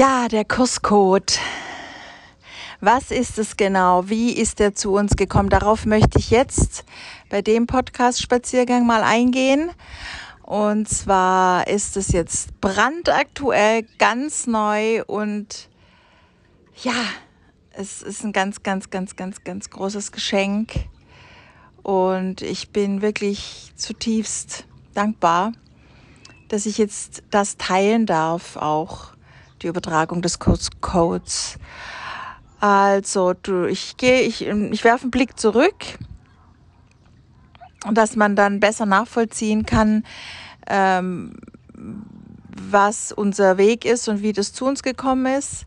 Ja, der Kurscode. Was ist es genau? Wie ist er zu uns gekommen? Darauf möchte ich jetzt bei dem Podcast-Spaziergang mal eingehen. Und zwar ist es jetzt brandaktuell, ganz neu und ja, es ist ein ganz, ganz, ganz, ganz, ganz großes Geschenk. Und ich bin wirklich zutiefst dankbar, dass ich jetzt das teilen darf, auch die Übertragung des Codes. Also, du, ich gehe, ich, ich werfe einen Blick zurück, dass man dann besser nachvollziehen kann, ähm, was unser Weg ist und wie das zu uns gekommen ist.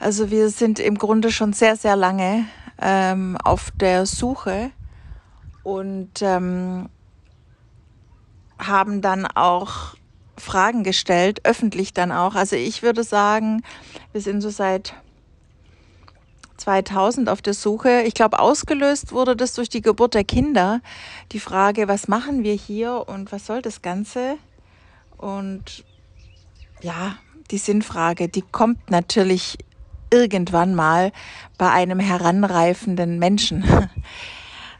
Also wir sind im Grunde schon sehr, sehr lange ähm, auf der Suche und ähm, haben dann auch Fragen gestellt, öffentlich dann auch. Also ich würde sagen, wir sind so seit 2000 auf der Suche. Ich glaube, ausgelöst wurde das durch die Geburt der Kinder. Die Frage, was machen wir hier und was soll das Ganze? Und ja, die Sinnfrage, die kommt natürlich irgendwann mal bei einem heranreifenden Menschen.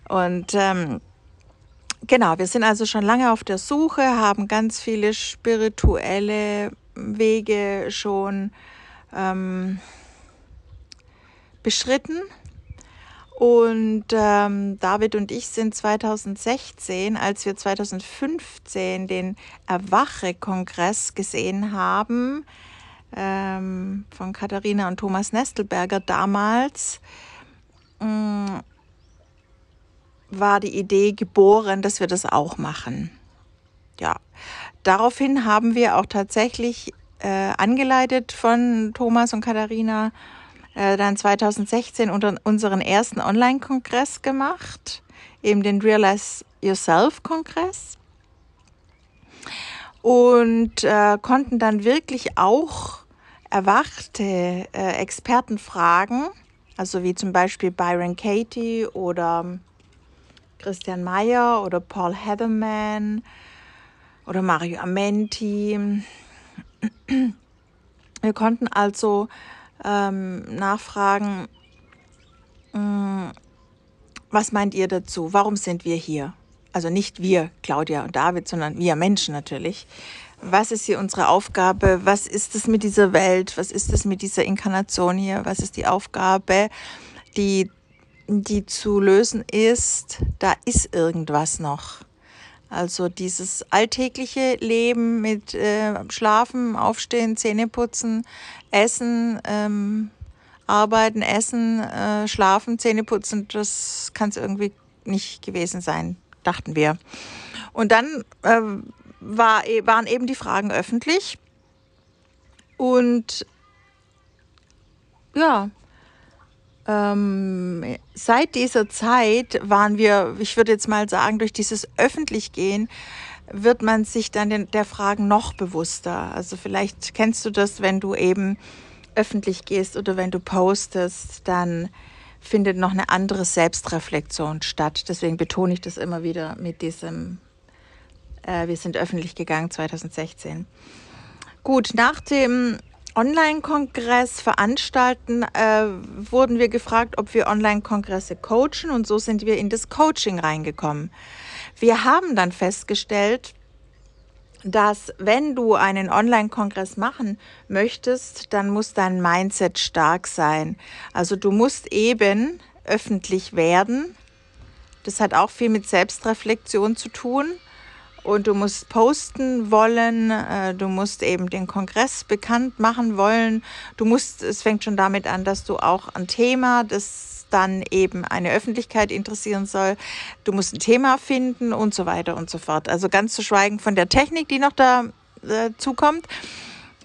Und ähm, genau, wir sind also schon lange auf der Suche, haben ganz viele spirituelle Wege schon ähm, beschritten. Und ähm, David und ich sind 2016, als wir 2015 den Erwache-Kongress gesehen haben, ähm, von Katharina und Thomas Nestelberger damals, ähm, war die Idee geboren, dass wir das auch machen. Ja, daraufhin haben wir auch tatsächlich äh, angeleitet von Thomas und Katharina äh, dann 2016 unter unseren ersten Online-Kongress gemacht, eben den Realize Yourself-Kongress. Und äh, konnten dann wirklich auch erwachte äh, Experten fragen, also wie zum Beispiel Byron Katie oder Christian Mayer oder Paul Heatherman oder Mario Amenti. Wir konnten also ähm, nachfragen, mh, mm, was meint ihr dazu? Warum sind wir hier? Also nicht wir, Claudia und David, sondern wir Menschen natürlich. Was ist hier unsere Aufgabe? Was ist es mit dieser Welt? Was ist es mit dieser Inkarnation hier? Was ist die Aufgabe, die die zu lösen ist, da ist irgendwas noch. Also dieses alltägliche Leben mit äh, Schlafen, Aufstehen, Zähneputzen, Essen, ähm, Arbeiten, Essen, äh, Schlafen, Zähneputzen, das kann es irgendwie nicht gewesen sein, dachten wir. Und dann äh, war, e, waren eben die Fragen öffentlich und ja, ähm, seit dieser Zeit waren wir, ich würde jetzt mal sagen, durch dieses Öffentlichgehen wird man sich dann den, der Fragen noch bewusster. Also vielleicht kennst du das, wenn du eben öffentlich gehst oder wenn du postest, dann findet noch eine andere Selbstreflexion statt. Deswegen betone ich das immer wieder mit diesem, äh, wir sind öffentlich gegangen 2016. Gut, nach dem Online-Kongress veranstalten, äh, wurden wir gefragt, ob wir Online-Kongresse coachen und so sind wir in das Coaching reingekommen. Wir haben dann festgestellt, dass wenn du einen Online-Kongress machen möchtest, dann muss dein Mindset stark sein. Also du musst eben öffentlich werden. Das hat auch viel mit Selbstreflexion zu tun und du musst posten wollen, äh, du musst eben den Kongress bekannt machen wollen. Du musst, es fängt schon damit an, dass du auch ein Thema, das dann eben eine Öffentlichkeit interessieren soll, du musst ein Thema finden und so weiter und so fort. Also ganz zu schweigen von der Technik, die noch dazu kommt,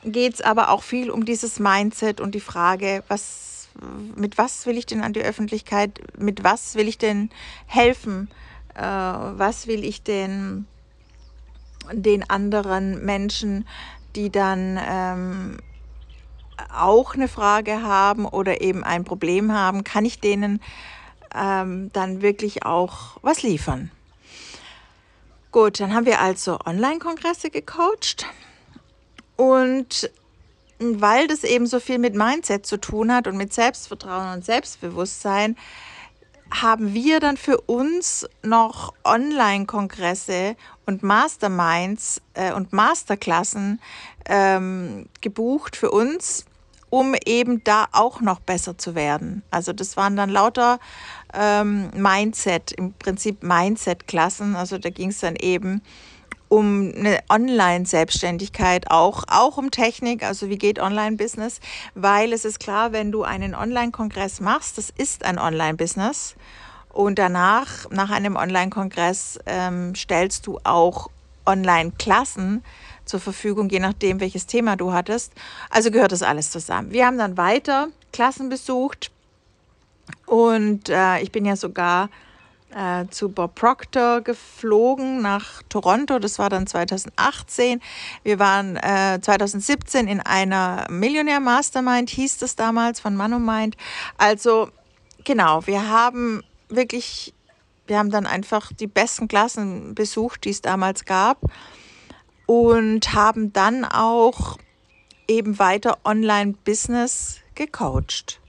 geht es aber auch viel um dieses Mindset und die Frage, was, mit was will ich denn an die Öffentlichkeit, mit was will ich denn helfen, äh, was will ich denn den anderen Menschen, die dann ähm, auch eine Frage haben oder eben ein Problem haben, kann ich denen ähm, dann wirklich auch was liefern. Gut, dann haben wir also Online-Kongresse gecoacht und weil das eben so viel mit Mindset zu tun hat und mit Selbstvertrauen und Selbstbewusstsein, haben wir dann für uns noch Online-Kongresse und Masterminds äh, und Masterklassen ähm, gebucht für uns, um eben da auch noch besser zu werden. Also das waren dann lauter ähm, Mindset, im Prinzip Mindset-Klassen. Also da ging es dann eben um eine Online-Selbstständigkeit, auch, auch um Technik, also wie geht Online-Business, weil es ist klar, wenn du einen Online-Kongress machst, das ist ein Online-Business und danach, nach einem Online-Kongress, ähm, stellst du auch Online-Klassen zur Verfügung, je nachdem, welches Thema du hattest. Also gehört das alles zusammen. Wir haben dann weiter Klassen besucht und äh, ich bin ja sogar äh, zu Bob Proctor geflogen nach Toronto. Das war dann 2018. Wir waren äh, 2017 in einer Millionär Mastermind, hieß das damals von Manomind. Also genau, wir haben wirklich, wir haben dann einfach die besten Klassen besucht, die es damals gab und haben dann auch eben weiter Online-Business gecoacht.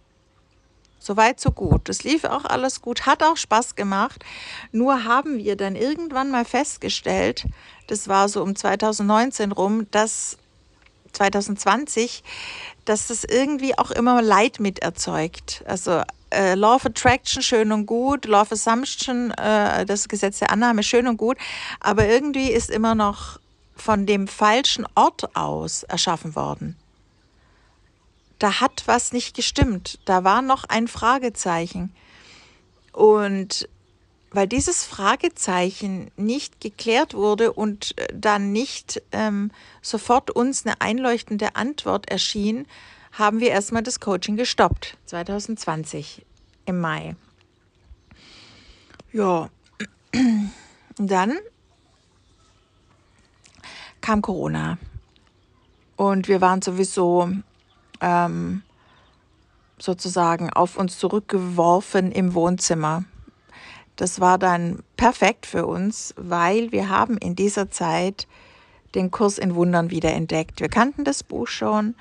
Soweit, so gut. Das lief auch alles gut, hat auch Spaß gemacht. Nur haben wir dann irgendwann mal festgestellt, das war so um 2019 rum, dass 2020, dass das irgendwie auch immer Leid mit erzeugt. Also äh, Law of Attraction schön und gut, Law of Assumption, äh, das Gesetz der Annahme schön und gut, aber irgendwie ist immer noch von dem falschen Ort aus erschaffen worden da hat was nicht gestimmt. Da war noch ein Fragezeichen. Und weil dieses Fragezeichen nicht geklärt wurde und äh, dann nicht ähm, sofort uns eine einleuchtende Antwort erschien, haben wir erstmal das Coaching gestoppt, 2020 im Mai. Ja, dann kam Corona und wir waren sowieso ähm, sozusagen auf uns zurückgeworfen im Wohnzimmer. Das war dann perfekt für uns, weil wir haben in dieser Zeit den Kurs in Wundern wieder entdeckt. Wir kannten das Buch schon,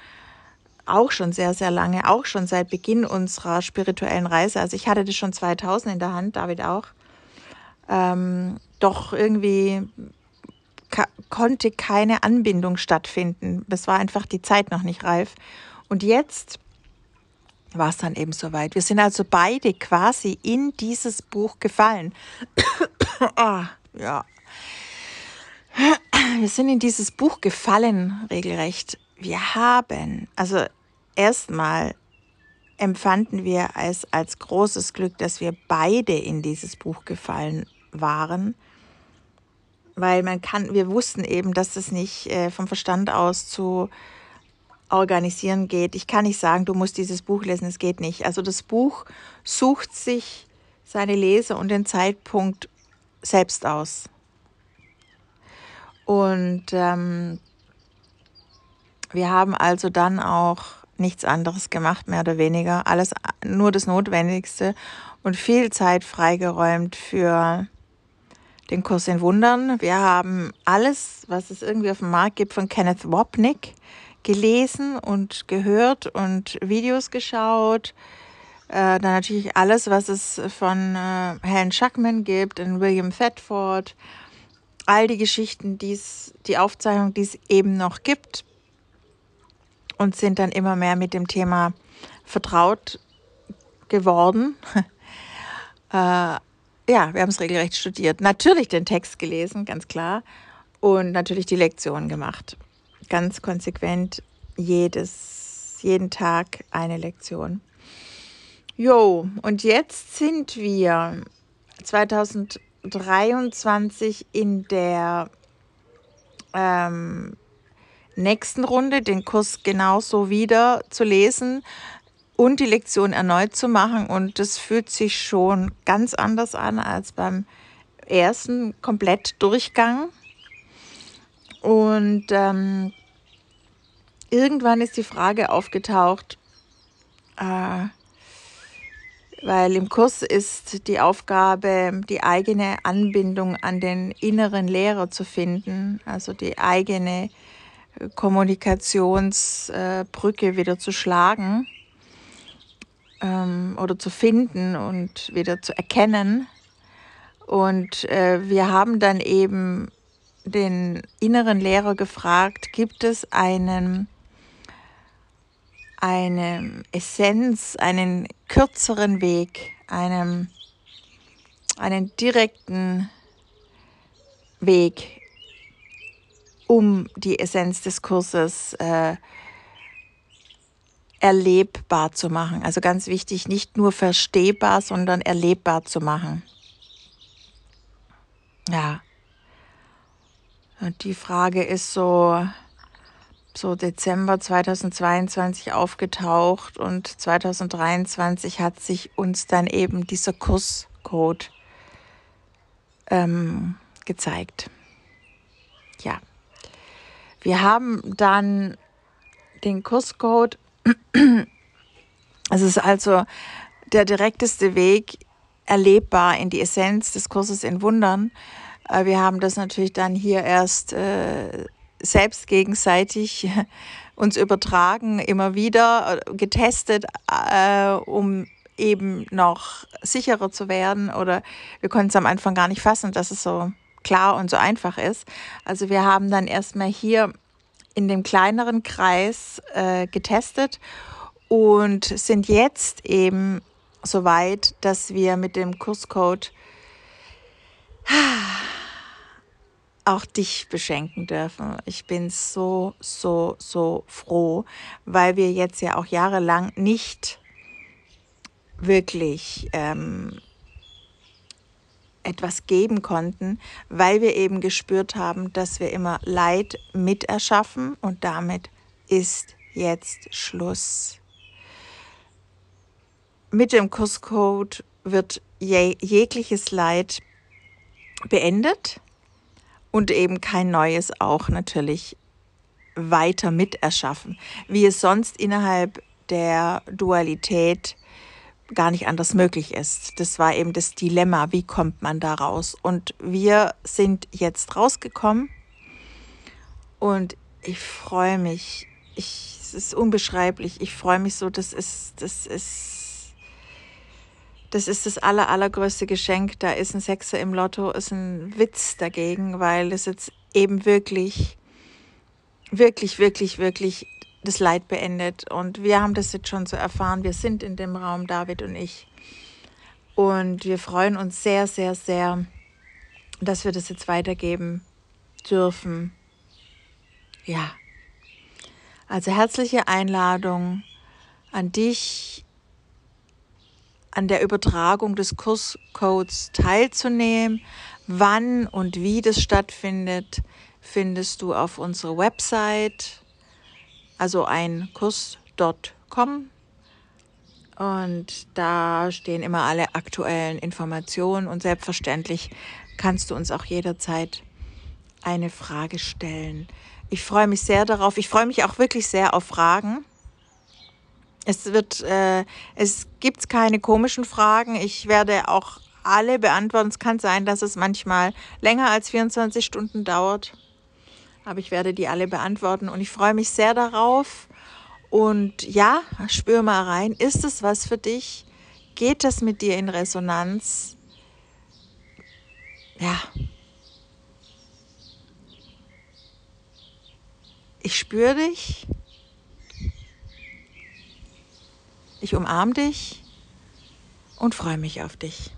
auch schon sehr, sehr lange, auch schon seit Beginn unserer spirituellen Reise. Also ich hatte das schon 2000 in der Hand, David auch. Ähm, doch irgendwie konnte keine Anbindung stattfinden. Es war einfach die Zeit noch nicht reif. Und jetzt war es dann eben soweit. Wir sind also beide quasi in dieses Buch gefallen. ah, ja. Wir sind in dieses Buch gefallen, regelrecht. Wir haben, also erstmal empfanden wir es als großes Glück, dass wir beide in dieses Buch gefallen waren, weil man kann, wir wussten eben, dass es nicht äh, vom Verstand aus zu organisieren geht. Ich kann nicht sagen, du musst dieses Buch lesen, es geht nicht. Also das Buch sucht sich seine Leser und den Zeitpunkt selbst aus. Und ähm, wir haben also dann auch nichts anderes gemacht, mehr oder weniger. Alles nur das Notwendigste und viel Zeit freigeräumt für den Kurs in Wundern. Wir haben alles, was es irgendwie auf dem Markt gibt, von Kenneth Wapnick gelesen und gehört und Videos geschaut. Äh, dann natürlich alles, was es von äh, Helen Schuckman gibt und William Thetford. All die Geschichten, die's, die Aufzeichnung, die es eben noch gibt. Und sind dann immer mehr mit dem Thema vertraut geworden. äh, ja, wir haben es regelrecht studiert. Natürlich den Text gelesen, ganz klar. Und natürlich die Lektion gemacht ganz konsequent jedes, jeden Tag eine Lektion. Jo, und jetzt sind wir 2023 in der ähm, nächsten Runde, den Kurs genauso wieder zu lesen und die Lektion erneut zu machen. Und das fühlt sich schon ganz anders an als beim ersten Komplettdurchgang. Und ähm, irgendwann ist die Frage aufgetaucht, äh, weil im Kurs ist die Aufgabe, die eigene Anbindung an den inneren Lehrer zu finden, also die eigene Kommunikationsbrücke wieder zu schlagen ähm, oder zu finden und wieder zu erkennen. Und äh, wir haben dann eben den inneren Lehrer gefragt, gibt es einen, eine Essenz, einen kürzeren Weg, einem, einen direkten Weg, um die Essenz des Kurses äh, erlebbar zu machen. Also ganz wichtig, nicht nur verstehbar, sondern erlebbar zu machen. Ja. Die Frage ist so, so Dezember 2022 aufgetaucht und 2023 hat sich uns dann eben dieser Kurscode ähm, gezeigt. Ja. Wir haben dann den Kurscode. Es ist also der direkteste Weg erlebbar in die Essenz des Kurses in Wundern. Wir haben das natürlich dann hier erst äh, selbst gegenseitig uns übertragen, immer wieder äh, getestet, äh, um eben noch sicherer zu werden. Oder wir konnten es am Anfang gar nicht fassen, dass es so klar und so einfach ist. Also wir haben dann erstmal hier in dem kleineren Kreis äh, getestet und sind jetzt eben so weit, dass wir mit dem Kurscode auch dich beschenken dürfen. Ich bin so, so, so froh, weil wir jetzt ja auch jahrelang nicht wirklich ähm, etwas geben konnten, weil wir eben gespürt haben, dass wir immer Leid miterschaffen und damit ist jetzt Schluss. Mit dem Kurscode wird je jegliches Leid beendet und eben kein neues auch natürlich weiter miterschaffen, wie es sonst innerhalb der Dualität gar nicht anders möglich ist. Das war eben das Dilemma, wie kommt man da raus? Und wir sind jetzt rausgekommen und ich freue mich. Ich, es ist unbeschreiblich. Ich freue mich so, das ist, das ist, das ist das aller, allergrößte Geschenk. Da ist ein Sechser im Lotto, ist ein Witz dagegen, weil es jetzt eben wirklich, wirklich, wirklich, wirklich das Leid beendet. Und wir haben das jetzt schon so erfahren. Wir sind in dem Raum, David und ich. Und wir freuen uns sehr, sehr, sehr, dass wir das jetzt weitergeben dürfen. Ja. Also herzliche Einladung an dich, an der Übertragung des Kurscodes teilzunehmen. Wann und wie das stattfindet, findest du auf unserer Website also ein Kurs.com. Und da stehen immer alle aktuellen Informationen und selbstverständlich kannst du uns auch jederzeit eine Frage stellen. Ich freue mich sehr darauf. Ich freue mich auch wirklich sehr auf Fragen. Es wird, äh, es gibt keine komischen Fragen. Ich werde auch alle beantworten. Es kann sein, dass es manchmal länger als 24 Stunden dauert aber ich werde die alle beantworten und ich freue mich sehr darauf. Und ja, spür mal rein, ist es was für dich? Geht das mit dir in Resonanz? Ja. Ich spüre dich. Ich umarme dich und freue mich auf dich.